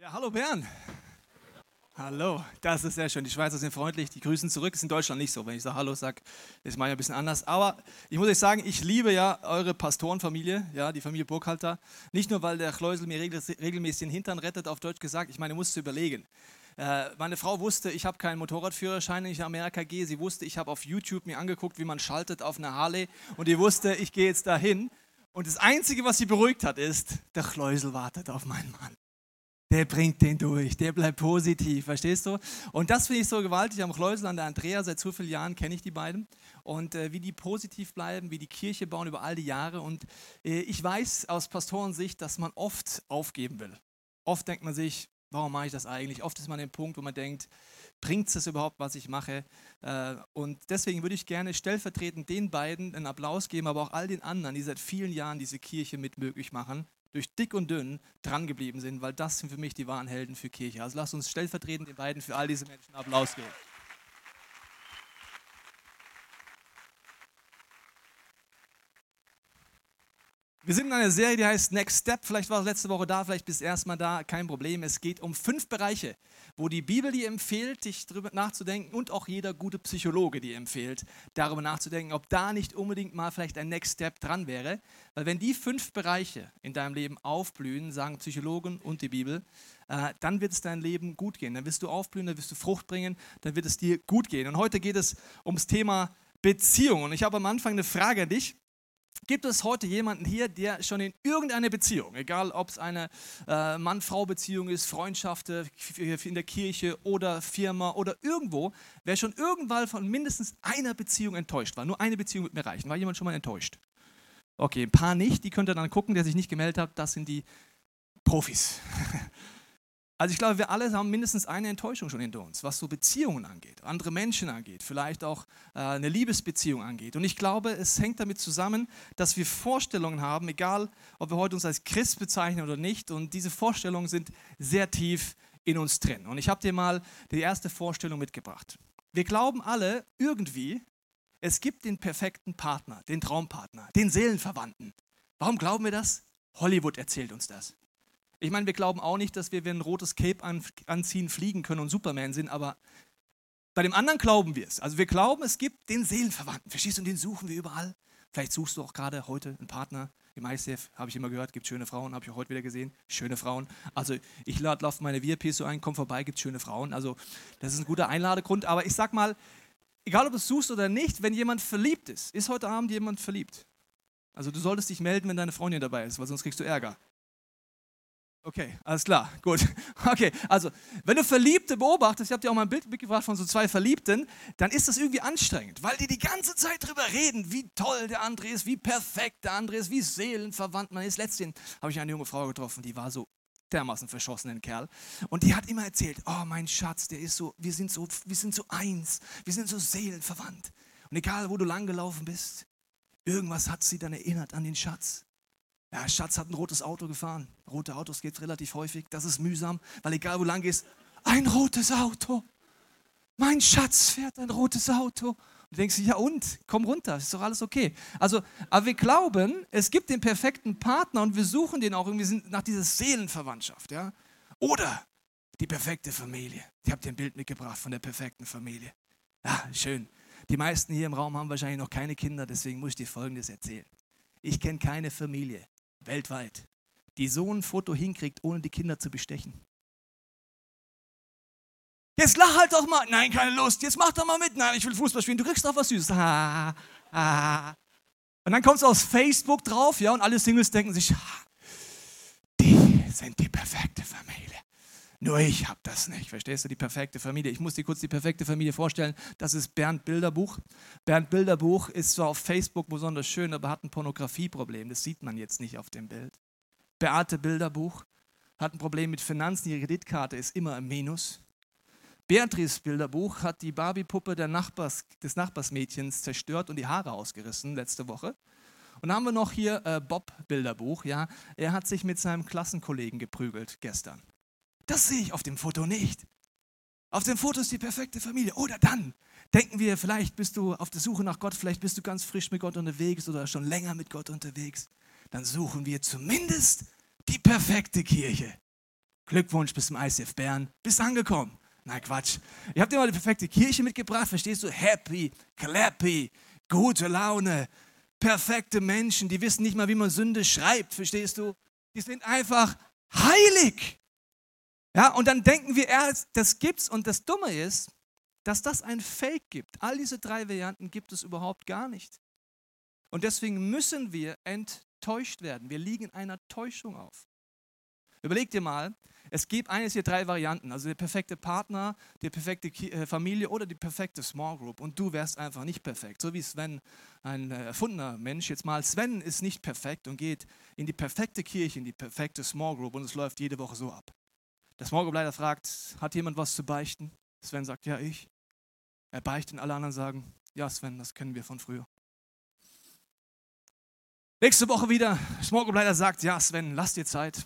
Ja, hallo Bern. Hallo, das ist sehr schön. Die Schweizer sind freundlich, die grüßen zurück. Ist in Deutschland nicht so. Wenn ich so Hallo sage, ist manchmal ein bisschen anders. Aber ich muss euch sagen, ich liebe ja eure Pastorenfamilie, ja, die Familie Burkhalter. Nicht nur, weil der Chleusel mir regelmäßig den Hintern rettet, auf Deutsch gesagt. Ich meine, musste überlegen. Äh, meine Frau wusste, ich habe keinen Motorradführerschein, wenn ich nach Amerika gehe. Sie wusste, ich habe auf YouTube mir angeguckt, wie man schaltet auf eine Harley. Und die wusste, ich gehe jetzt dahin. Und das Einzige, was sie beruhigt hat, ist, der Chleusel wartet auf meinen Mann der bringt den durch, der bleibt positiv, verstehst du? Und das finde ich so gewaltig am Chleusel an der Andrea, seit so vielen Jahren kenne ich die beiden und äh, wie die positiv bleiben, wie die Kirche bauen über all die Jahre und äh, ich weiß aus Pastorensicht, dass man oft aufgeben will. Oft denkt man sich, warum mache ich das eigentlich? Oft ist man an dem Punkt, wo man denkt, bringt es überhaupt, was ich mache? Äh, und deswegen würde ich gerne stellvertretend den beiden einen Applaus geben, aber auch all den anderen, die seit vielen Jahren diese Kirche mit möglich machen durch dick und dünn drangeblieben sind, weil das sind für mich die wahren Helden für Kirche. Also lasst uns stellvertretend den beiden für all diese Menschen Applaus geben. Wir sind in einer Serie, die heißt Next Step. Vielleicht war es letzte Woche da, vielleicht bist du erstmal da, kein Problem. Es geht um fünf Bereiche, wo die Bibel dir empfiehlt, dich darüber nachzudenken und auch jeder gute Psychologe dir empfiehlt, darüber nachzudenken, ob da nicht unbedingt mal vielleicht ein Next Step dran wäre. Weil wenn die fünf Bereiche in deinem Leben aufblühen, sagen Psychologen und die Bibel, äh, dann wird es dein Leben gut gehen. Dann wirst du aufblühen, dann wirst du Frucht bringen, dann wird es dir gut gehen. Und heute geht es ums Thema Beziehung. Und ich habe am Anfang eine Frage an dich. Gibt es heute jemanden hier, der schon in irgendeiner Beziehung, egal ob es eine äh, Mann-Frau-Beziehung ist, Freundschaft in der Kirche oder Firma oder irgendwo, wer schon irgendwann von mindestens einer Beziehung enttäuscht war? Nur eine Beziehung wird mir reichen. War jemand schon mal enttäuscht? Okay, ein paar nicht, die könnt ihr dann gucken, der sich nicht gemeldet hat. Das sind die Profis. Also ich glaube, wir alle haben mindestens eine Enttäuschung schon hinter uns, was so Beziehungen angeht, andere Menschen angeht, vielleicht auch äh, eine Liebesbeziehung angeht. Und ich glaube, es hängt damit zusammen, dass wir Vorstellungen haben, egal ob wir heute uns als Christ bezeichnen oder nicht. Und diese Vorstellungen sind sehr tief in uns drin. Und ich habe dir mal die erste Vorstellung mitgebracht. Wir glauben alle irgendwie, es gibt den perfekten Partner, den Traumpartner, den Seelenverwandten. Warum glauben wir das? Hollywood erzählt uns das. Ich meine, wir glauben auch nicht, dass wir, wenn ein rotes Cape an, anziehen, fliegen können und Superman sind, aber bei dem anderen glauben wir es. Also wir glauben, es gibt den Seelenverwandten. Verstehst du? Und den suchen wir überall. Vielleicht suchst du auch gerade heute einen Partner. Im ICF habe ich immer gehört, gibt schöne Frauen, habe ich auch heute wieder gesehen. Schöne Frauen. Also ich lade auf meine VIPs so ein, komm vorbei, gibt schöne Frauen. Also das ist ein guter Einladegrund. Aber ich sag mal, egal ob du es suchst oder nicht, wenn jemand verliebt ist, ist heute Abend jemand verliebt. Also du solltest dich melden, wenn deine Freundin dabei ist, weil sonst kriegst du Ärger. Okay, alles klar, gut. Okay, also, wenn du Verliebte beobachtest, ich habe dir auch mal ein Bild mitgebracht von so zwei Verliebten, dann ist das irgendwie anstrengend, weil die die ganze Zeit drüber reden, wie toll der andere ist, wie perfekt der andere ist, wie seelenverwandt man ist. Letztens habe ich eine junge Frau getroffen, die war so dermaßen verschossenen Kerl. Und die hat immer erzählt, oh mein Schatz, der ist so, wir sind so, wir sind so eins, wir sind so seelenverwandt. Und egal, wo du langgelaufen bist, irgendwas hat sie dann erinnert an den Schatz. Ja, Schatz hat ein rotes Auto gefahren. Rote Autos geht relativ häufig. Das ist mühsam, weil egal wo lang gehst, ein rotes Auto. Mein Schatz fährt ein rotes Auto. Und du denkst, ja und? Komm runter, ist doch alles okay. Also, aber wir glauben, es gibt den perfekten Partner und wir suchen den auch irgendwie sind nach dieser Seelenverwandtschaft. Ja? Oder die perfekte Familie. Ich habe dir ein Bild mitgebracht von der perfekten Familie. Ja, schön. Die meisten hier im Raum haben wahrscheinlich noch keine Kinder, deswegen muss ich dir Folgendes erzählen. Ich kenne keine Familie, weltweit, die so ein Foto hinkriegt, ohne die Kinder zu bestechen. Jetzt lach halt doch mal. Nein, keine Lust. Jetzt mach doch mal mit. Nein, ich will Fußball spielen. Du kriegst doch was Süßes. Ah, ah. Und dann kommst du aus Facebook drauf, ja, und alle Singles denken sich, die sind die perfekte Familie. Nur ich habe das nicht. Verstehst du? Die perfekte Familie. Ich muss dir kurz die perfekte Familie vorstellen. Das ist Bernd Bilderbuch. Bernd Bilderbuch ist zwar auf Facebook besonders schön, aber hat ein Pornografieproblem. Das sieht man jetzt nicht auf dem Bild. Beate Bilderbuch hat ein Problem mit Finanzen. Ihre Kreditkarte ist immer im Minus. Beatrice Bilderbuch hat die Barbie-Puppe Nachbars, des Nachbarsmädchens zerstört und die Haare ausgerissen letzte Woche. Und dann haben wir noch hier äh, Bob Bilderbuch. Ja, er hat sich mit seinem Klassenkollegen geprügelt gestern. Das sehe ich auf dem Foto nicht. Auf dem Foto ist die perfekte Familie. Oder dann denken wir, vielleicht bist du auf der Suche nach Gott, vielleicht bist du ganz frisch mit Gott unterwegs oder schon länger mit Gott unterwegs. Dann suchen wir zumindest die perfekte Kirche. Glückwunsch bis zum ICF Bern. Bist angekommen. Nein, Quatsch. Ihr habt immer die perfekte Kirche mitgebracht, verstehst du? Happy, clappy, gute Laune, perfekte Menschen, die wissen nicht mal, wie man Sünde schreibt, verstehst du? Die sind einfach heilig. Ja, und dann denken wir, das gibt's. Und das Dumme ist, dass das ein Fake gibt. All diese drei Varianten gibt es überhaupt gar nicht. Und deswegen müssen wir enttäuscht werden. Wir liegen in einer Täuschung auf. Überleg dir mal, es gibt eines hier drei Varianten, also der perfekte Partner, die perfekte äh, Familie oder die perfekte Small Group. Und du wärst einfach nicht perfekt. So wie Sven, ein äh, erfundener Mensch, jetzt mal, Sven ist nicht perfekt und geht in die perfekte Kirche, in die perfekte Small Group und es läuft jede Woche so ab. Der Small Group Leiter fragt, hat jemand was zu beichten? Sven sagt, ja, ich. Er beichtet und alle anderen sagen, ja, Sven, das kennen wir von früher. Nächste Woche wieder, Small Group Leiter sagt, ja, Sven, lass dir Zeit.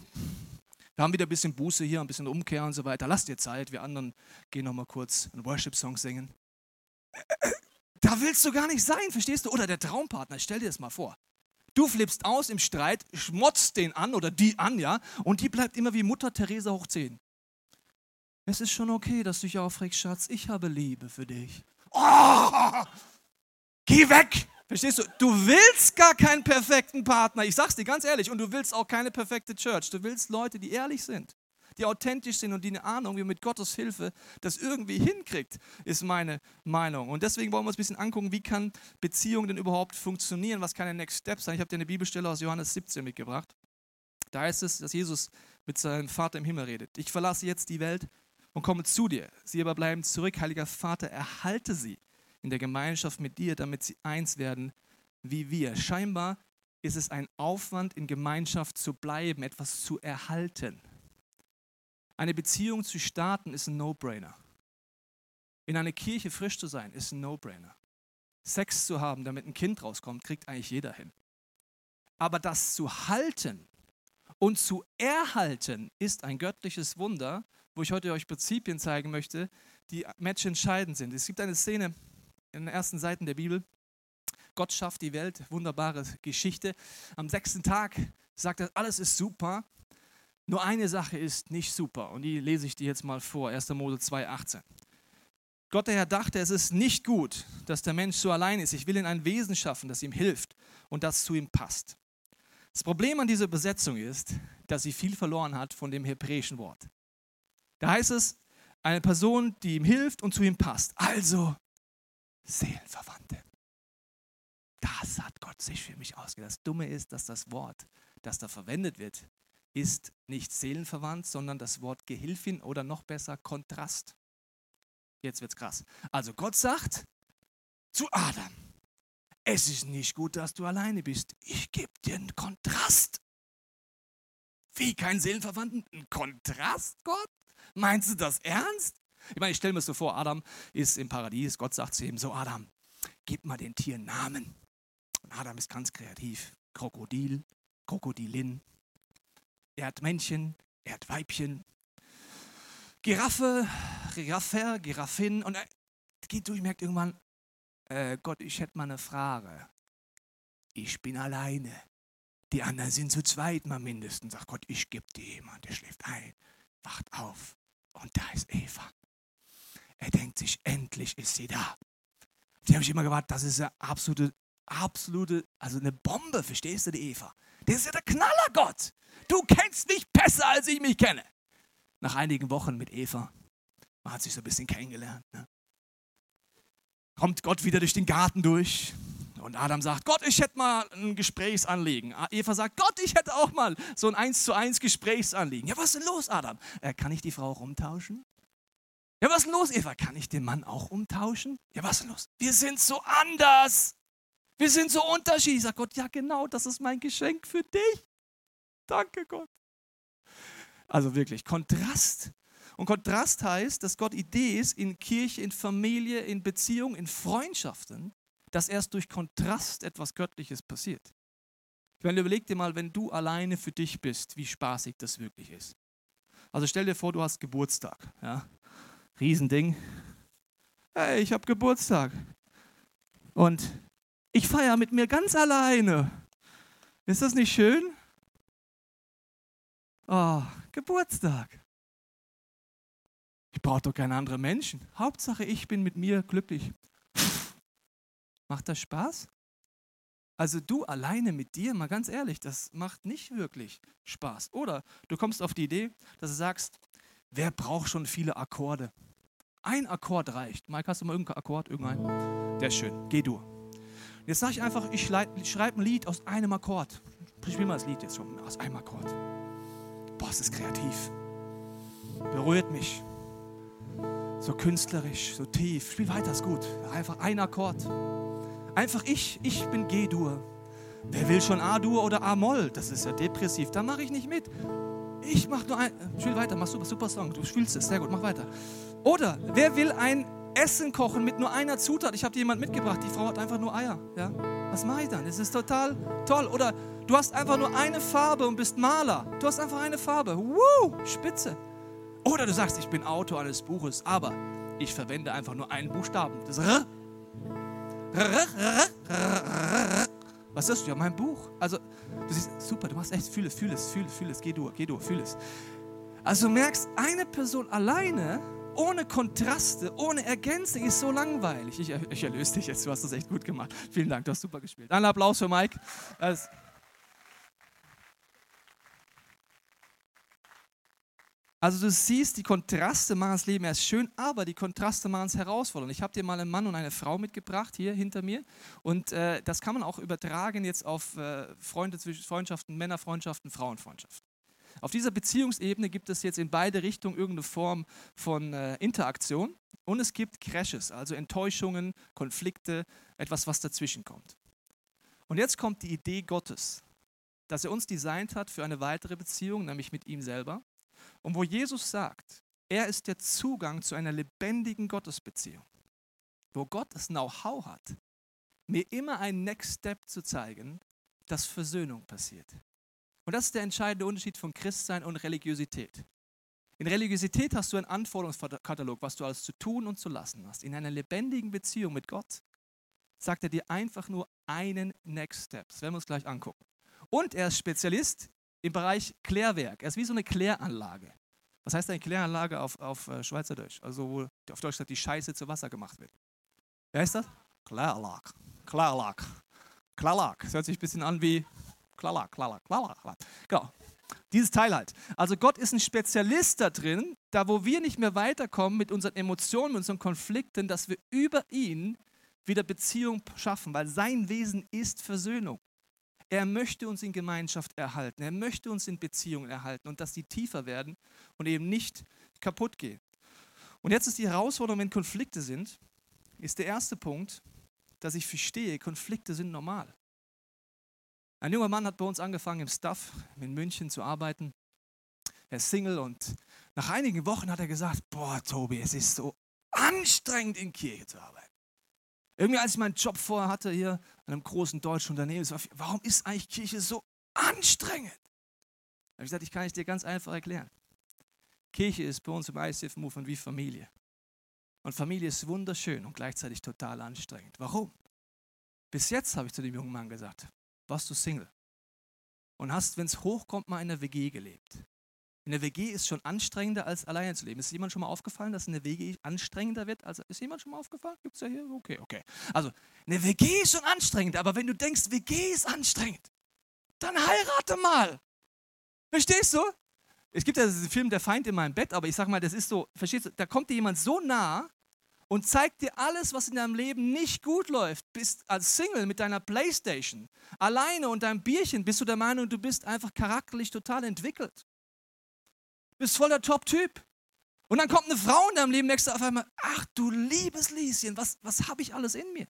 Wir haben wieder ein bisschen Buße hier, ein bisschen Umkehr und so weiter. Lasst dir Zeit. Wir anderen gehen noch mal kurz einen Worship-Song singen. Da willst du gar nicht sein, verstehst du? Oder der Traumpartner, stell dir das mal vor. Du flippst aus im Streit, schmotzt den an oder die an, ja, und die bleibt immer wie Mutter Teresa hoch 10. Es ist schon okay, dass du dich aufregst, Schatz. Ich habe Liebe für dich. Oh, geh weg! Verstehst du? Du willst gar keinen perfekten Partner. Ich sag's dir ganz ehrlich. Und du willst auch keine perfekte Church. Du willst Leute, die ehrlich sind, die authentisch sind und die eine Ahnung, wie man mit Gottes Hilfe das irgendwie hinkriegt, ist meine Meinung. Und deswegen wollen wir uns ein bisschen angucken, wie kann Beziehung denn überhaupt funktionieren? Was kann der Next Step sein? Ich habe dir eine Bibelstelle aus Johannes 17 mitgebracht. Da heißt es, dass Jesus mit seinem Vater im Himmel redet. Ich verlasse jetzt die Welt und komme zu dir. Sie aber bleiben zurück. Heiliger Vater, erhalte sie in der Gemeinschaft mit dir, damit sie eins werden wie wir. Scheinbar ist es ein Aufwand, in Gemeinschaft zu bleiben, etwas zu erhalten. Eine Beziehung zu starten ist ein No-Brainer. In eine Kirche frisch zu sein ist ein No-Brainer. Sex zu haben, damit ein Kind rauskommt, kriegt eigentlich jeder hin. Aber das zu halten und zu erhalten ist ein göttliches Wunder, wo ich heute euch Prinzipien zeigen möchte, die matchentscheidend sind. Es gibt eine Szene in den ersten Seiten der Bibel. Gott schafft die Welt, wunderbare Geschichte. Am sechsten Tag sagt er, alles ist super, nur eine Sache ist nicht super und die lese ich dir jetzt mal vor, 1. Mose 2,18. Gott der Herr dachte, es ist nicht gut, dass der Mensch so allein ist. Ich will ihn ein Wesen schaffen, das ihm hilft und das zu ihm passt. Das Problem an dieser Übersetzung ist, dass sie viel verloren hat von dem hebräischen Wort. Da heißt es, eine Person, die ihm hilft und zu ihm passt. Also Seelenverwandte. Das hat Gott sich für mich ausgedacht. Das Dumme ist, dass das Wort, das da verwendet wird, ist nicht seelenverwandt, sondern das Wort Gehilfin oder noch besser Kontrast. Jetzt wird's krass. Also Gott sagt zu Adam, es ist nicht gut, dass du alleine bist. Ich gebe dir einen Kontrast. Wie kein Seelenverwandten? Ein Kontrast, Gott? Meinst du das ernst? Ich meine, ich stelle mir so vor, Adam ist im Paradies, Gott sagt zu ihm so, Adam, gib mal den Tieren Namen. Und Adam ist ganz kreativ. Krokodil, Krokodilin, er hat Männchen, er hat Weibchen, Giraffe, Giraffe, Giraffin und er geht durch, merkt irgendwann, äh, Gott, ich hätte mal eine Frage. Ich bin alleine. Die anderen sind zu zweit mal mindestens. Sagt Gott, ich gebe dir jemand, der schläft ein, wacht auf. Und da ist Eva. Er denkt sich, endlich ist sie da. Die habe ich immer gewartet, das ist eine absolute, absolute, also eine Bombe, verstehst du, die Eva? Das ist ja der Knaller, Gott. Du kennst mich besser, als ich mich kenne. Nach einigen Wochen mit Eva, man hat sich so ein bisschen kennengelernt, ne? kommt Gott wieder durch den Garten durch. Und Adam sagt, Gott, ich hätte mal ein Gesprächsanliegen. Eva sagt, Gott, ich hätte auch mal so ein 1 zu 1 Gesprächsanliegen. Ja, was ist denn los, Adam? Äh, kann ich die Frau rumtauschen? Ja, was ist denn los, Eva? Kann ich den Mann auch umtauschen? Ja, was ist denn los? Wir sind so anders. Wir sind so unterschiedlich. Sagt Gott, ja genau, das ist mein Geschenk für dich. Danke Gott. Also wirklich, Kontrast. Und Kontrast heißt, dass Gott Idee ist in Kirche, in Familie, in Beziehung, in Freundschaften, dass erst durch Kontrast etwas Göttliches passiert. Ich meine, überleg dir mal, wenn du alleine für dich bist, wie spaßig das wirklich ist. Also stell dir vor, du hast Geburtstag. Ja? Riesending. Hey, ich habe Geburtstag. Und ich feiere mit mir ganz alleine. Ist das nicht schön? Oh, Geburtstag. brauche doch keine anderen Menschen. Hauptsache, ich bin mit mir glücklich. Macht das Spaß? Also du alleine mit dir, mal ganz ehrlich, das macht nicht wirklich Spaß. Oder du kommst auf die Idee, dass du sagst, wer braucht schon viele Akkorde? Ein Akkord reicht. Mike, hast du mal irgendeinen Akkord? Irgendeinen? Der ist schön. Geh du. Jetzt sage ich einfach, ich schreibe ein Lied aus einem Akkord. Ich spiele mal das Lied jetzt schon aus einem Akkord. Boah, es ist kreativ. Berührt mich. So künstlerisch, so tief. Spiel weiter, ist gut. Einfach ein Akkord. Einfach ich, ich bin G-Dur. Wer will schon A-Dur oder A-Moll? Das ist ja depressiv. Da mache ich nicht mit. Ich mache nur ein. Spiel weiter, mach super, super Song. Du spielst es, sehr gut, mach weiter. Oder wer will ein Essen kochen mit nur einer Zutat? Ich habe dir jemand mitgebracht, die Frau hat einfach nur Eier. Ja? Was mache ich dann? Das ist total toll. Oder du hast einfach nur eine Farbe und bist Maler. Du hast einfach eine Farbe. Woo, spitze. Oder du sagst, ich bin Autor eines Buches, aber ich verwende einfach nur einen Buchstaben. Das R. Was ist das? Ja, mein Buch. Also, du siehst, super, du machst echt, fühl es, fühl es, fühl es, fühl es, geh du, geh du, fühl es. Also du merkst, eine Person alleine, ohne Kontraste, ohne Ergänzung, ist so langweilig. Ich, ich erlöse dich jetzt, du hast das echt gut gemacht. Vielen Dank, du hast super gespielt. Ein Applaus für Mike. Das Also du siehst, die Kontraste machen das Leben erst schön, aber die Kontraste machen es herausfordernd. Ich habe dir mal einen Mann und eine Frau mitgebracht, hier hinter mir. Und äh, das kann man auch übertragen jetzt auf äh, Freunde, Freundschaften, Männerfreundschaften, Frauenfreundschaften. Auf dieser Beziehungsebene gibt es jetzt in beide Richtungen irgendeine Form von äh, Interaktion. Und es gibt Crashes, also Enttäuschungen, Konflikte, etwas, was dazwischen kommt. Und jetzt kommt die Idee Gottes, dass er uns designt hat für eine weitere Beziehung, nämlich mit ihm selber. Und wo Jesus sagt, er ist der Zugang zu einer lebendigen Gottesbeziehung, wo Gott das Know-how hat, mir immer einen Next Step zu zeigen, dass Versöhnung passiert. Und das ist der entscheidende Unterschied von Christsein und Religiosität. In Religiosität hast du einen Anforderungskatalog, was du alles zu tun und zu lassen hast. In einer lebendigen Beziehung mit Gott sagt er dir einfach nur einen Next Step. Das werden wir uns gleich angucken. Und er ist Spezialist im Bereich Klärwerk. Er ist wie so eine Kläranlage. Was heißt eine Kläranlage auf, auf äh, Schweizerdeutsch? Also wo auf Deutsch sagt, die Scheiße zu Wasser gemacht wird. Wer heißt das? Kläranlage. Kläranlage. Klarlak. Das hört sich ein bisschen an wie Klarlak, Klarlak, Klarlak. Genau. Dieses Teil halt. Also Gott ist ein Spezialist da drin, da wo wir nicht mehr weiterkommen mit unseren Emotionen, mit unseren Konflikten, dass wir über ihn wieder Beziehung schaffen, weil sein Wesen ist Versöhnung. Er möchte uns in Gemeinschaft erhalten. Er möchte uns in Beziehungen erhalten und dass die tiefer werden und eben nicht kaputt gehen. Und jetzt ist die Herausforderung, wenn Konflikte sind, ist der erste Punkt, dass ich verstehe, Konflikte sind normal. Ein junger Mann hat bei uns angefangen im Staff in München zu arbeiten. Er ist Single und nach einigen Wochen hat er gesagt, boah Tobi, es ist so anstrengend in Kirche zu arbeiten. Irgendwie, als ich meinen Job vorher hatte hier an einem großen deutschen Unternehmen, war, warum ist eigentlich Kirche so anstrengend? Da habe ich gesagt, ich kann es dir ganz einfach erklären. Kirche ist bei uns im ICF Movement wie Familie. Und Familie ist wunderschön und gleichzeitig total anstrengend. Warum? Bis jetzt habe ich zu dem jungen Mann gesagt, warst du Single und hast, wenn es hochkommt, mal in der WG gelebt. In der WG ist schon anstrengender als alleine zu leben. Ist jemand schon mal aufgefallen, dass eine WG anstrengender wird? Als, ist jemand schon mal aufgefallen? Gibt es ja hier? Okay, okay. Also, eine WG ist schon anstrengend, aber wenn du denkst, WG ist anstrengend, dann heirate mal. Verstehst du? Es gibt ja diesen Film Der Feind in meinem Bett, aber ich sag mal, das ist so, verstehst du, da kommt dir jemand so nah und zeigt dir alles, was in deinem Leben nicht gut läuft. Bist als Single mit deiner Playstation, alleine und deinem Bierchen, bist du der Meinung, du bist einfach charakterlich total entwickelt bist voll der Top-Typ. Und dann kommt eine Frau in deinem Leben, denkst du auf einmal, ach du liebes Lieschen, was, was habe ich alles in mir?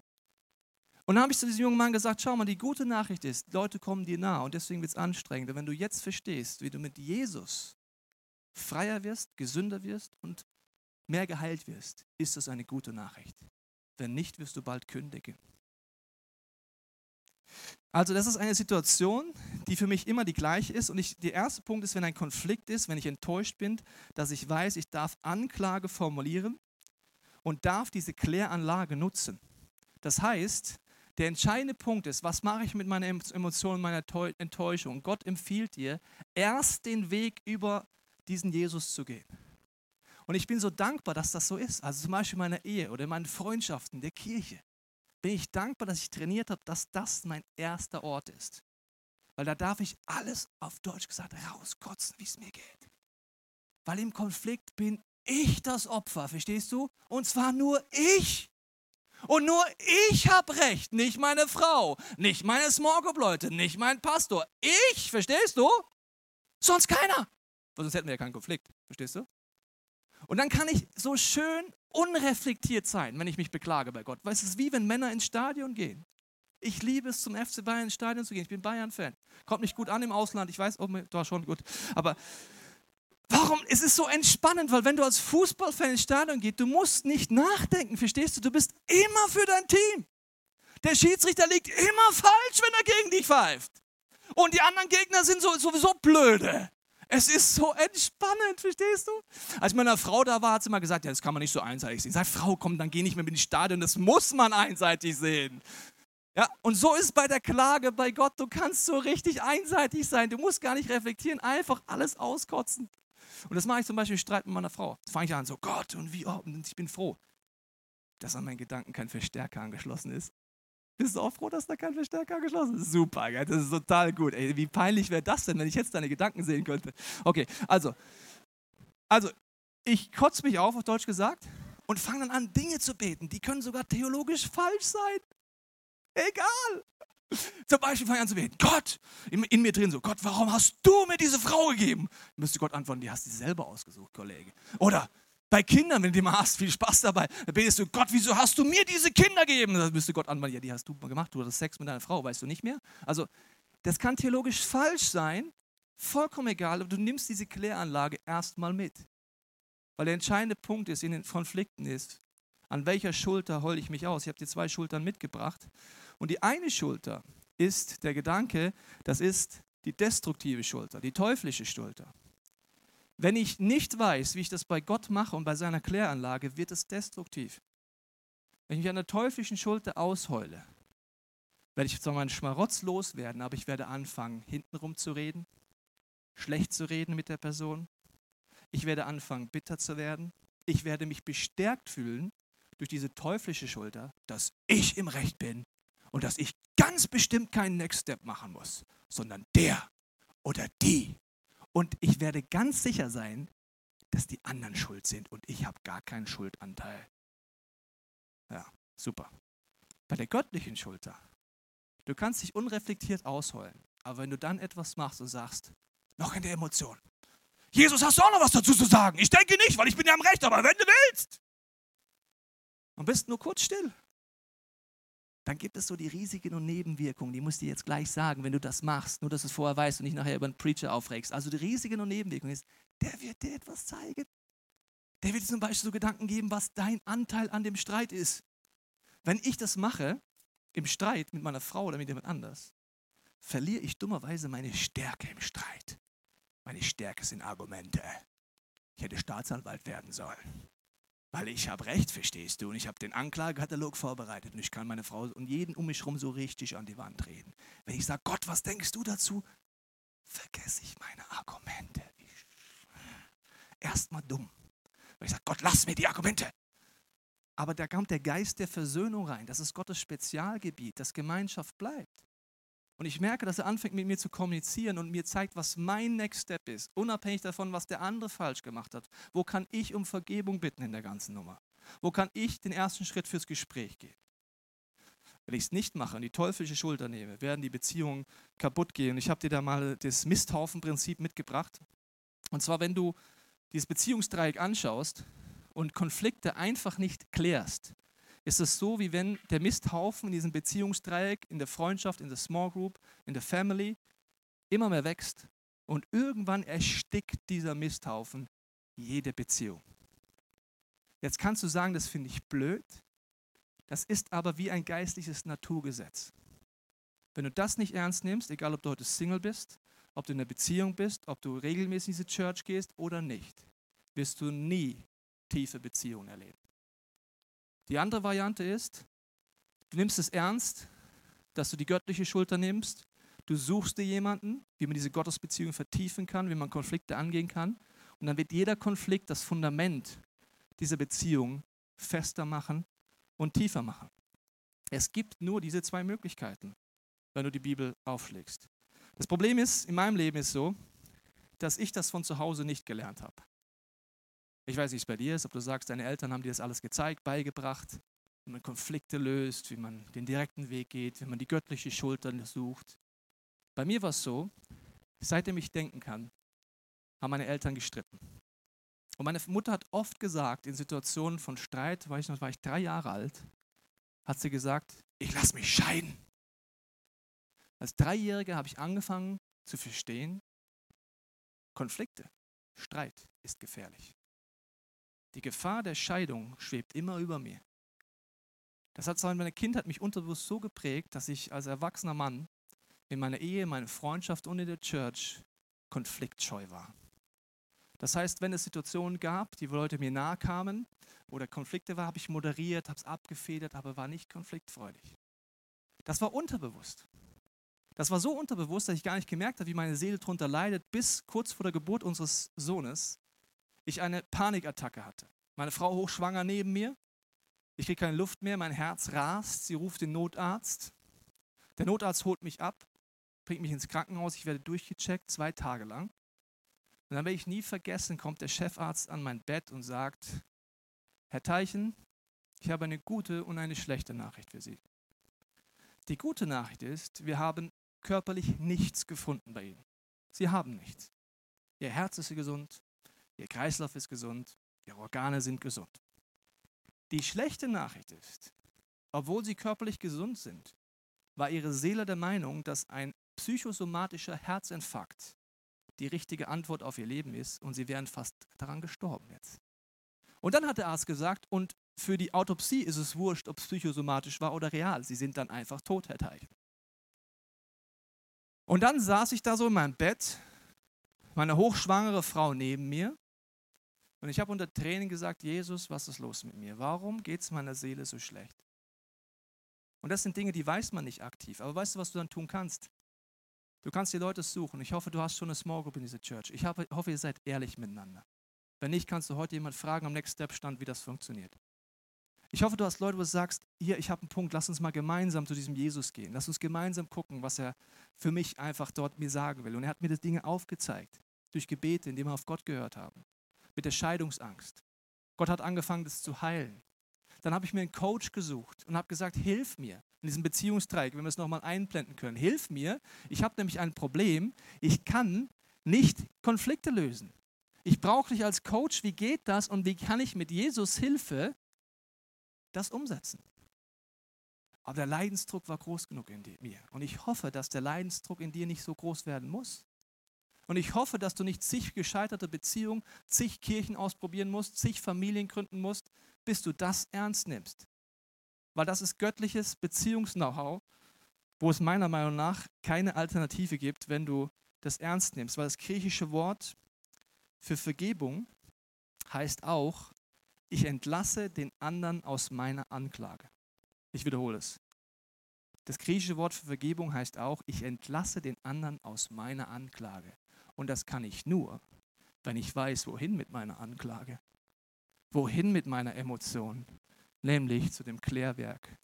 Und dann habe ich zu diesem jungen Mann gesagt, schau mal, die gute Nachricht ist, Leute kommen dir nah und deswegen wird es anstrengend. Und wenn du jetzt verstehst, wie du mit Jesus freier wirst, gesünder wirst und mehr geheilt wirst, ist das eine gute Nachricht. Wenn nicht, wirst du bald kündigen. Also das ist eine Situation, die für mich immer die gleiche ist. Und ich, der erste Punkt ist, wenn ein Konflikt ist, wenn ich enttäuscht bin, dass ich weiß, ich darf Anklage formulieren und darf diese Kläranlage nutzen. Das heißt, der entscheidende Punkt ist, was mache ich mit meiner Emotion, meiner Enttäuschung? Gott empfiehlt dir, erst den Weg über diesen Jesus zu gehen. Und ich bin so dankbar, dass das so ist. Also zum Beispiel in meiner Ehe oder in meinen Freundschaften, der Kirche, bin ich dankbar, dass ich trainiert habe, dass das mein erster Ort ist. Weil da darf ich alles auf Deutsch gesagt rauskotzen, wie es mir geht. Weil im Konflikt bin ich das Opfer, verstehst du? Und zwar nur ich. Und nur ich habe recht, nicht meine Frau, nicht meine Small Group Leute, nicht mein Pastor. Ich, verstehst du? Sonst keiner. Sonst hätten wir ja keinen Konflikt, verstehst du? Und dann kann ich so schön unreflektiert sein, wenn ich mich beklage bei Gott. Weil es ist wie wenn Männer ins Stadion gehen. Ich liebe es, zum FC Bayern ins Stadion zu gehen. Ich bin Bayern-Fan. Kommt nicht gut an im Ausland, ich weiß, oh, war schon gut. Aber warum? Es ist so entspannend, weil wenn du als Fußballfan ins Stadion gehst, du musst nicht nachdenken, verstehst du? Du bist immer für dein Team. Der Schiedsrichter liegt immer falsch, wenn er gegen dich pfeift. Und die anderen Gegner sind sowieso blöde. Es ist so entspannend, verstehst du? Als meine Frau da war, hat sie mal gesagt, ja, das kann man nicht so einseitig sehen. Sag, Frau, komm, dann geh nicht mehr mit ins Stadion, das muss man einseitig sehen. Ja, und so ist bei der Klage bei Gott. Du kannst so richtig einseitig sein. Du musst gar nicht reflektieren, einfach alles auskotzen. Und das mache ich zum Beispiel im Streit mit meiner Frau. Da fange ich an, so Gott und wie, oh, und ich bin froh, dass an meinen Gedanken kein Verstärker angeschlossen ist. Bist du auch froh, dass da kein Verstärker angeschlossen ist? Super, das ist total gut. Ey, wie peinlich wäre das denn, wenn ich jetzt deine Gedanken sehen könnte? Okay, also, also ich kotze mich auf, auf Deutsch gesagt, und fange dann an, Dinge zu beten. Die können sogar theologisch falsch sein. Egal. Zum Beispiel fange ich an zu beten. Gott, in, in, mir drin so, Gott, warum hast du mir diese Frau gegeben? Müsste Gott antworten, die hast du selber ausgesucht, Kollege. Oder bei Kindern, wenn du mal hast, viel Spaß dabei. Da betest du, Gott, wieso hast du mir diese Kinder gegeben? Da müsste Gott antworten, ja, die hast du gemacht, du hattest Sex mit deiner Frau, weißt du nicht mehr? Also, das kann theologisch falsch sein, vollkommen egal, aber du nimmst diese Kläranlage erstmal mit. Weil der entscheidende Punkt ist in den Konflikten ist, an welcher Schulter hole ich mich aus? Ich habe dir zwei Schultern mitgebracht. Und die eine Schulter ist der Gedanke, das ist die destruktive Schulter, die teuflische Schulter. Wenn ich nicht weiß, wie ich das bei Gott mache und bei seiner Kläranlage, wird es destruktiv. Wenn ich mich an der teuflischen Schulter ausheule, werde ich zwar meinen Schmarotz loswerden, aber ich werde anfangen, hintenrum zu reden, schlecht zu reden mit der Person. Ich werde anfangen, bitter zu werden. Ich werde mich bestärkt fühlen durch diese teuflische Schulter, dass ich im Recht bin und dass ich ganz bestimmt keinen Next Step machen muss, sondern der oder die und ich werde ganz sicher sein, dass die anderen schuld sind und ich habe gar keinen Schuldanteil. Ja, super. Bei der göttlichen Schulter, du kannst dich unreflektiert ausheulen, aber wenn du dann etwas machst und sagst, noch in der Emotion, Jesus, hast du auch noch was dazu zu sagen? Ich denke nicht, weil ich bin ja am Recht, aber wenn du willst. Und bist nur kurz still dann gibt es so die Risiken und Nebenwirkungen, die musst du jetzt gleich sagen, wenn du das machst, nur dass du es vorher weißt und nicht nachher über einen Preacher aufregst. Also die Risiken und Nebenwirkungen ist, der wird dir etwas zeigen. Der wird dir zum Beispiel so Gedanken geben, was dein Anteil an dem Streit ist. Wenn ich das mache, im Streit mit meiner Frau oder mit jemand anders, verliere ich dummerweise meine Stärke im Streit. Meine Stärke sind Argumente. Ich hätte Staatsanwalt werden sollen. Weil ich habe Recht, verstehst du? Und ich habe den Anklagekatalog vorbereitet und ich kann meine Frau und jeden um mich herum so richtig an die Wand reden. Wenn ich sage, Gott, was denkst du dazu? Vergesse ich meine Argumente. Erstmal dumm. Wenn ich sage, Gott, lass mir die Argumente. Aber da kommt der Geist der Versöhnung rein. Das ist Gottes Spezialgebiet, dass Gemeinschaft bleibt. Und ich merke, dass er anfängt mit mir zu kommunizieren und mir zeigt, was mein Next Step ist, unabhängig davon, was der andere falsch gemacht hat. Wo kann ich um Vergebung bitten in der ganzen Nummer? Wo kann ich den ersten Schritt fürs Gespräch gehen? Wenn ich es nicht mache und die teuflische Schulter nehme, werden die Beziehungen kaputt gehen. Ich habe dir da mal das Misthaufenprinzip mitgebracht. Und zwar, wenn du dieses Beziehungsdreieck anschaust und Konflikte einfach nicht klärst, ist es so, wie wenn der Misthaufen in diesem Beziehungsdreieck, in der Freundschaft, in der Small Group, in der Family immer mehr wächst und irgendwann erstickt dieser Misthaufen jede Beziehung. Jetzt kannst du sagen, das finde ich blöd. Das ist aber wie ein geistliches Naturgesetz. Wenn du das nicht ernst nimmst, egal ob du heute Single bist, ob du in einer Beziehung bist, ob du regelmäßig in diese Church gehst oder nicht, wirst du nie tiefe Beziehungen erleben. Die andere Variante ist, du nimmst es ernst, dass du die göttliche Schulter nimmst. Du suchst dir jemanden, wie man diese Gottesbeziehung vertiefen kann, wie man Konflikte angehen kann. Und dann wird jeder Konflikt das Fundament dieser Beziehung fester machen und tiefer machen. Es gibt nur diese zwei Möglichkeiten, wenn du die Bibel aufschlägst. Das Problem ist, in meinem Leben ist so, dass ich das von zu Hause nicht gelernt habe. Ich weiß nicht, wie es bei dir ist, ob du sagst, deine Eltern haben dir das alles gezeigt, beigebracht, wie man Konflikte löst, wie man den direkten Weg geht, wie man die göttliche Schulter sucht. Bei mir war es so, seitdem ich denken kann, haben meine Eltern gestritten. Und meine Mutter hat oft gesagt, in Situationen von Streit, war ich noch, war ich drei Jahre alt, hat sie gesagt, ich lasse mich scheiden. Als Dreijähriger habe ich angefangen zu verstehen, Konflikte, Streit ist gefährlich. Die Gefahr der Scheidung schwebt immer über mir. Das hat meine Kindheit mich unterbewusst so geprägt, dass ich als erwachsener Mann in meiner Ehe, meiner Freundschaft und in der Church konfliktscheu war. Das heißt, wenn es Situationen gab, die Leute mir nahe kamen oder Konflikte war, habe ich moderiert, habe es abgefedert, aber war nicht konfliktfreudig. Das war unterbewusst. Das war so unterbewusst, dass ich gar nicht gemerkt habe, wie meine Seele darunter leidet, bis kurz vor der Geburt unseres Sohnes ich eine Panikattacke hatte. Meine Frau hochschwanger neben mir. Ich kriege keine Luft mehr, mein Herz rast. Sie ruft den Notarzt. Der Notarzt holt mich ab, bringt mich ins Krankenhaus. Ich werde durchgecheckt, zwei Tage lang. Und dann werde ich nie vergessen, kommt der Chefarzt an mein Bett und sagt, Herr Teichen, ich habe eine gute und eine schlechte Nachricht für Sie. Die gute Nachricht ist, wir haben körperlich nichts gefunden bei Ihnen. Sie haben nichts. Ihr Herz ist gesund, Ihr Kreislauf ist gesund, Ihre Organe sind gesund. Die schlechte Nachricht ist, obwohl Sie körperlich gesund sind, war Ihre Seele der Meinung, dass ein psychosomatischer Herzinfarkt die richtige Antwort auf Ihr Leben ist und Sie wären fast daran gestorben jetzt. Und dann hat der Arzt gesagt, und für die Autopsie ist es wurscht, ob es psychosomatisch war oder real. Sie sind dann einfach tot, Herr Teichen. Und dann saß ich da so in meinem Bett, meine hochschwangere Frau neben mir. Und ich habe unter Tränen gesagt, Jesus, was ist los mit mir? Warum geht es meiner Seele so schlecht? Und das sind Dinge, die weiß man nicht aktiv. Aber weißt du, was du dann tun kannst? Du kannst die Leute suchen. Ich hoffe, du hast schon eine Small Group in dieser Church. Ich hoffe, ihr seid ehrlich miteinander. Wenn nicht, kannst du heute jemand fragen am Next Step Stand, wie das funktioniert. Ich hoffe, du hast Leute, wo du sagst, hier, ich habe einen Punkt, lass uns mal gemeinsam zu diesem Jesus gehen. Lass uns gemeinsam gucken, was er für mich einfach dort mir sagen will. Und er hat mir das Dinge aufgezeigt, durch Gebete, indem wir auf Gott gehört haben. Mit der Scheidungsangst. Gott hat angefangen, das zu heilen. Dann habe ich mir einen Coach gesucht und habe gesagt, hilf mir in diesem Beziehungsdreieck, wenn wir es nochmal einblenden können. Hilf mir, ich habe nämlich ein Problem, ich kann nicht Konflikte lösen. Ich brauche dich als Coach, wie geht das und wie kann ich mit Jesus Hilfe das umsetzen. Aber der Leidensdruck war groß genug in mir. Und ich hoffe, dass der Leidensdruck in dir nicht so groß werden muss. Und ich hoffe, dass du nicht zig gescheiterte Beziehungen, zig Kirchen ausprobieren musst, zig Familien gründen musst, bis du das ernst nimmst. Weil das ist göttliches Beziehungs-Know-how, wo es meiner Meinung nach keine Alternative gibt, wenn du das ernst nimmst. Weil das griechische Wort für Vergebung heißt auch ich entlasse den anderen aus meiner Anklage. Ich wiederhole es. Das griechische Wort für Vergebung heißt auch, ich entlasse den anderen aus meiner Anklage. Und das kann ich nur, wenn ich weiß, wohin mit meiner Anklage. Wohin mit meiner Emotion. Nämlich zu dem Klärwerk,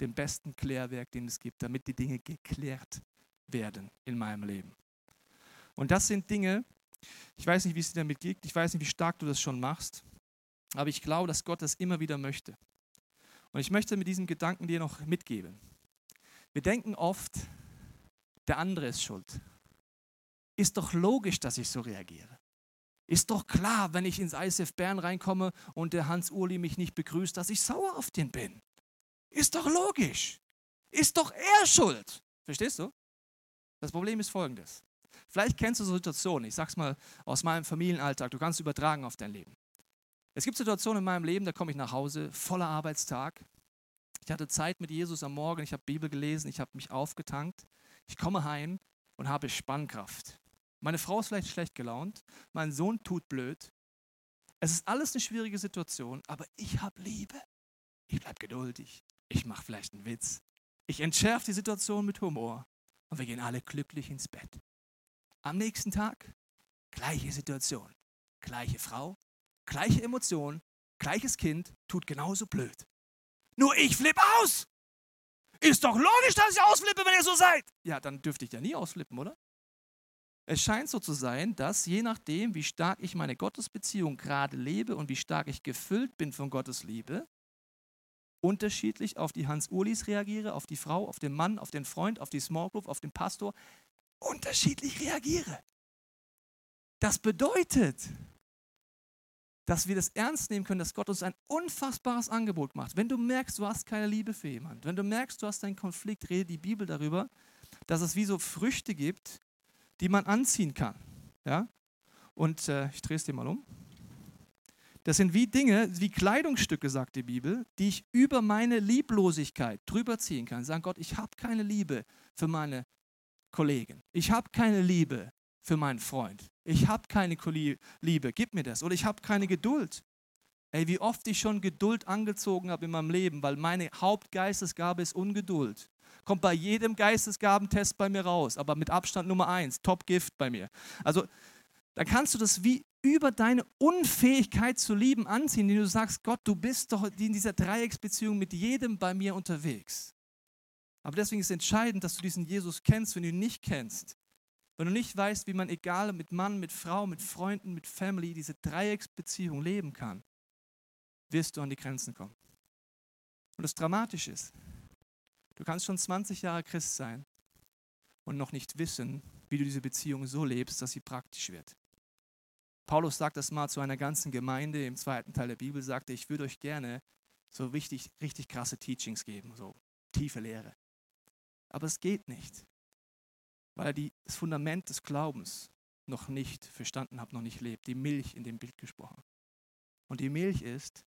dem besten Klärwerk, den es gibt, damit die Dinge geklärt werden in meinem Leben. Und das sind Dinge, ich weiß nicht, wie es dir damit geht, ich weiß nicht, wie stark du das schon machst, aber ich glaube, dass Gott das immer wieder möchte. Und ich möchte mit diesem Gedanken dir noch mitgeben. Wir denken oft, der andere ist schuld. Ist doch logisch, dass ich so reagiere. Ist doch klar, wenn ich ins ISF Bern reinkomme und der Hans Urli mich nicht begrüßt, dass ich sauer auf den bin. Ist doch logisch. Ist doch er schuld. Verstehst du? Das Problem ist folgendes. Vielleicht kennst du so Situationen, ich sag's mal aus meinem Familienalltag, du kannst übertragen auf dein Leben. Es gibt Situationen in meinem Leben, da komme ich nach Hause, voller Arbeitstag. Ich hatte Zeit mit Jesus am Morgen, ich habe Bibel gelesen, ich habe mich aufgetankt. Ich komme heim und habe Spannkraft. Meine Frau ist vielleicht schlecht gelaunt, mein Sohn tut blöd. Es ist alles eine schwierige Situation, aber ich habe Liebe. Ich bleibe geduldig. Ich mache vielleicht einen Witz. Ich entschärfe die Situation mit Humor und wir gehen alle glücklich ins Bett. Am nächsten Tag gleiche Situation. gleiche Frau, gleiche Emotionen, gleiches Kind, tut genauso blöd. Nur ich flippe aus. Ist doch logisch, dass ich ausflippe, wenn ihr so seid. Ja, dann dürfte ich ja nie ausflippen, oder? Es scheint so zu sein, dass je nachdem, wie stark ich meine Gottesbeziehung gerade lebe und wie stark ich gefüllt bin von Gottes Liebe, unterschiedlich auf die Hans-Urlis reagiere, auf die Frau, auf den Mann, auf den Freund, auf die Small Group, auf den Pastor, unterschiedlich reagiere. Das bedeutet, dass wir das ernst nehmen können, dass Gott uns ein unfassbares Angebot macht. Wenn du merkst, du hast keine Liebe für jemanden, wenn du merkst, du hast einen Konflikt, redet die Bibel darüber, dass es wie so Früchte gibt, die man anziehen kann. Ja? Und äh, ich drehe es dir mal um. Das sind wie Dinge, wie Kleidungsstücke, sagt die Bibel, die ich über meine Lieblosigkeit drüber ziehen kann. Sagen Gott, ich habe keine Liebe für meine Kollegen. Ich habe keine Liebe für meinen Freund. Ich habe keine Liebe, gib mir das. Oder ich habe keine Geduld. Ey, wie oft ich schon Geduld angezogen habe in meinem Leben, weil meine Hauptgeistesgabe ist Ungeduld. Kommt bei jedem Geistesgabentest bei mir raus, aber mit Abstand Nummer eins, Top-Gift bei mir. Also, da kannst du das wie über deine Unfähigkeit zu lieben anziehen, indem du sagst, Gott, du bist doch in dieser Dreiecksbeziehung mit jedem bei mir unterwegs. Aber deswegen ist entscheidend, dass du diesen Jesus kennst, wenn du ihn nicht kennst. Wenn du nicht weißt, wie man egal mit Mann, mit Frau, mit Freunden, mit Family diese Dreiecksbeziehung leben kann, wirst du an die Grenzen kommen. Und das dramatisch ist, du kannst schon 20 Jahre Christ sein und noch nicht wissen, wie du diese Beziehung so lebst, dass sie praktisch wird. Paulus sagt das mal zu einer ganzen Gemeinde im zweiten Teil der Bibel, sagte, ich würde euch gerne so richtig, richtig krasse Teachings geben, so tiefe Lehre. Aber es geht nicht, weil er das Fundament des Glaubens noch nicht verstanden hat, noch nicht lebt. Die Milch in dem Bild gesprochen. Und die Milch ist,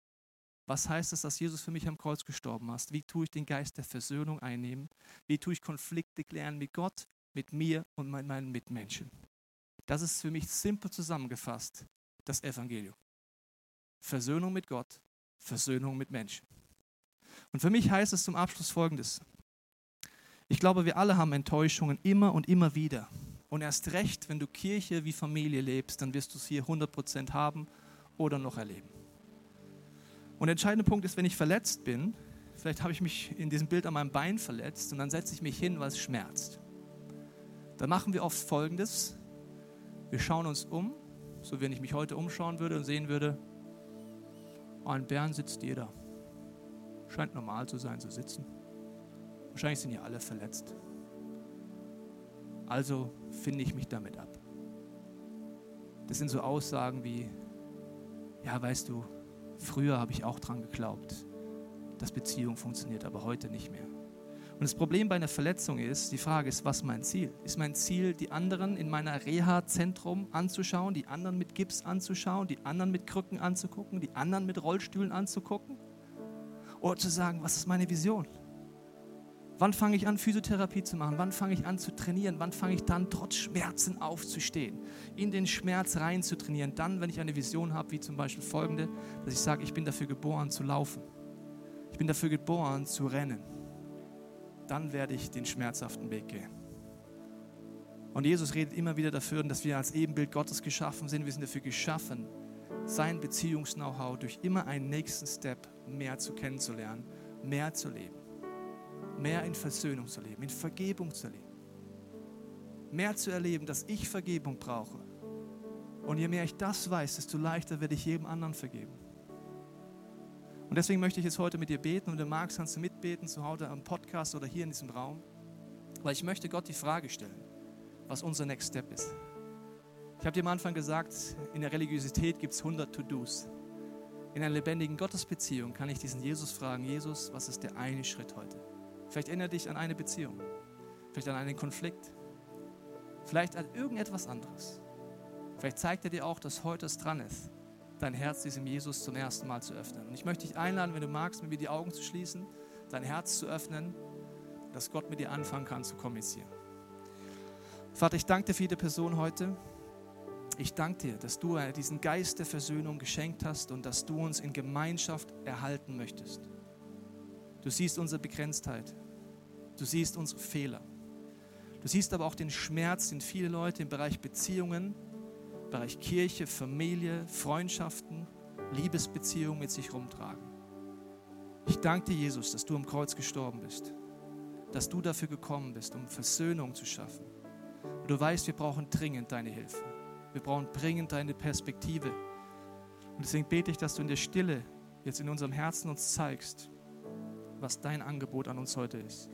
was heißt es, dass Jesus für mich am Kreuz gestorben ist? Wie tue ich den Geist der Versöhnung einnehmen? Wie tue ich Konflikte klären mit Gott, mit mir und mit meinen Mitmenschen? Das ist für mich simpel zusammengefasst das Evangelium. Versöhnung mit Gott, Versöhnung mit Menschen. Und für mich heißt es zum Abschluss Folgendes. Ich glaube, wir alle haben Enttäuschungen immer und immer wieder. Und erst recht, wenn du Kirche wie Familie lebst, dann wirst du es hier 100% haben oder noch erleben. Und der entscheidende Punkt ist, wenn ich verletzt bin, vielleicht habe ich mich in diesem Bild an meinem Bein verletzt und dann setze ich mich hin, weil es schmerzt. Dann machen wir oft Folgendes. Wir schauen uns um, so wenn ich mich heute umschauen würde und sehen würde, oh, in Bern sitzt jeder. Scheint normal zu sein, zu sitzen. Wahrscheinlich sind ja alle verletzt. Also finde ich mich damit ab. Das sind so Aussagen wie, ja, weißt du, früher habe ich auch dran geglaubt, dass Beziehung funktioniert, aber heute nicht mehr. Und das Problem bei einer Verletzung ist, die Frage ist, was mein Ziel? Ist mein Ziel, die anderen in meiner Reha-Zentrum anzuschauen, die anderen mit Gips anzuschauen, die anderen mit Krücken anzugucken, die anderen mit Rollstühlen anzugucken? Oder zu sagen, was ist meine Vision? Wann fange ich an, Physiotherapie zu machen? Wann fange ich an zu trainieren? Wann fange ich dann trotz Schmerzen aufzustehen? In den Schmerz rein zu trainieren. Dann, wenn ich eine Vision habe, wie zum Beispiel folgende, dass ich sage, ich bin dafür geboren zu laufen. Ich bin dafür geboren zu rennen. Dann werde ich den schmerzhaften Weg gehen. Und Jesus redet immer wieder dafür, dass wir als Ebenbild Gottes geschaffen sind. Wir sind dafür geschaffen, sein Beziehungs-Know-how durch immer einen nächsten Step mehr zu kennenzulernen, mehr zu leben mehr in Versöhnung zu leben, in Vergebung zu leben. Mehr zu erleben, dass ich Vergebung brauche. Und je mehr ich das weiß, desto leichter werde ich jedem anderen vergeben. Und deswegen möchte ich jetzt heute mit dir beten und du magst, kannst du mitbeten, zu Hause am Podcast oder hier in diesem Raum. Weil ich möchte Gott die Frage stellen, was unser Next Step ist. Ich habe dir am Anfang gesagt, in der Religiosität gibt es 100 To-Dos. In einer lebendigen Gottesbeziehung kann ich diesen Jesus fragen, Jesus, was ist der eine Schritt heute? Vielleicht erinnere dich an eine Beziehung, vielleicht an einen Konflikt, vielleicht an irgendetwas anderes. Vielleicht zeigt er dir auch, dass heute es dran ist, dein Herz diesem Jesus zum ersten Mal zu öffnen. Und ich möchte dich einladen, wenn du magst, mit mir die Augen zu schließen, dein Herz zu öffnen, dass Gott mit dir anfangen kann zu kommunizieren. Vater, ich danke dir für jede Person heute. Ich danke dir, dass du diesen Geist der Versöhnung geschenkt hast und dass du uns in Gemeinschaft erhalten möchtest. Du siehst unsere Begrenztheit. Du siehst unsere Fehler. Du siehst aber auch den Schmerz, den viele Leute im Bereich Beziehungen Bereich Kirche, Familie, Freundschaften, Liebesbeziehungen mit sich rumtragen. Ich danke dir, Jesus, dass du am Kreuz gestorben bist, dass du dafür gekommen bist, um Versöhnung zu schaffen. Und du weißt, wir brauchen dringend deine Hilfe. Wir brauchen dringend deine Perspektive. Und deswegen bete ich, dass du in der Stille jetzt in unserem Herzen uns zeigst, was dein Angebot an uns heute ist.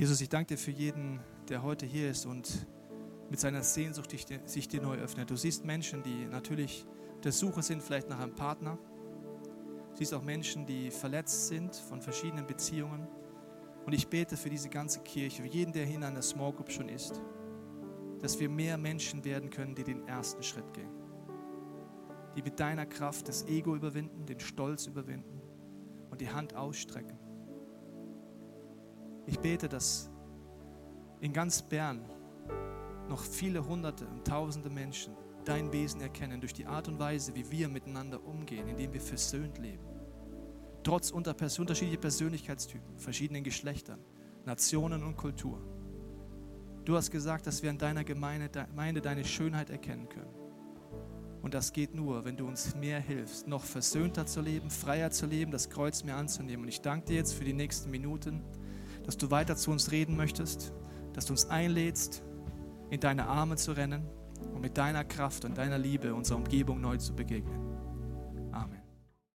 Jesus, ich danke dir für jeden, der heute hier ist und mit seiner Sehnsucht sich dir neu öffnet. Du siehst Menschen, die natürlich der Suche sind, vielleicht nach einem Partner. Du siehst auch Menschen, die verletzt sind von verschiedenen Beziehungen. Und ich bete für diese ganze Kirche, für jeden, der hier in einer Small Group schon ist, dass wir mehr Menschen werden können, die den ersten Schritt gehen. Die mit deiner Kraft das Ego überwinden, den Stolz überwinden und die Hand ausstrecken ich bete, dass in ganz Bern noch viele Hunderte und tausende Menschen dein Wesen erkennen durch die Art und Weise, wie wir miteinander umgehen, indem wir versöhnt leben. Trotz unterschiedlicher Persönlichkeitstypen, verschiedenen Geschlechtern, Nationen und Kulturen. Du hast gesagt, dass wir in deiner Gemeinde deine Schönheit erkennen können. Und das geht nur, wenn du uns mehr hilfst, noch versöhnter zu leben, freier zu leben, das Kreuz mehr anzunehmen. Und ich danke dir jetzt für die nächsten Minuten dass du weiter zu uns reden möchtest, dass du uns einlädst, in deine Arme zu rennen und mit deiner Kraft und deiner Liebe unserer Umgebung neu zu begegnen.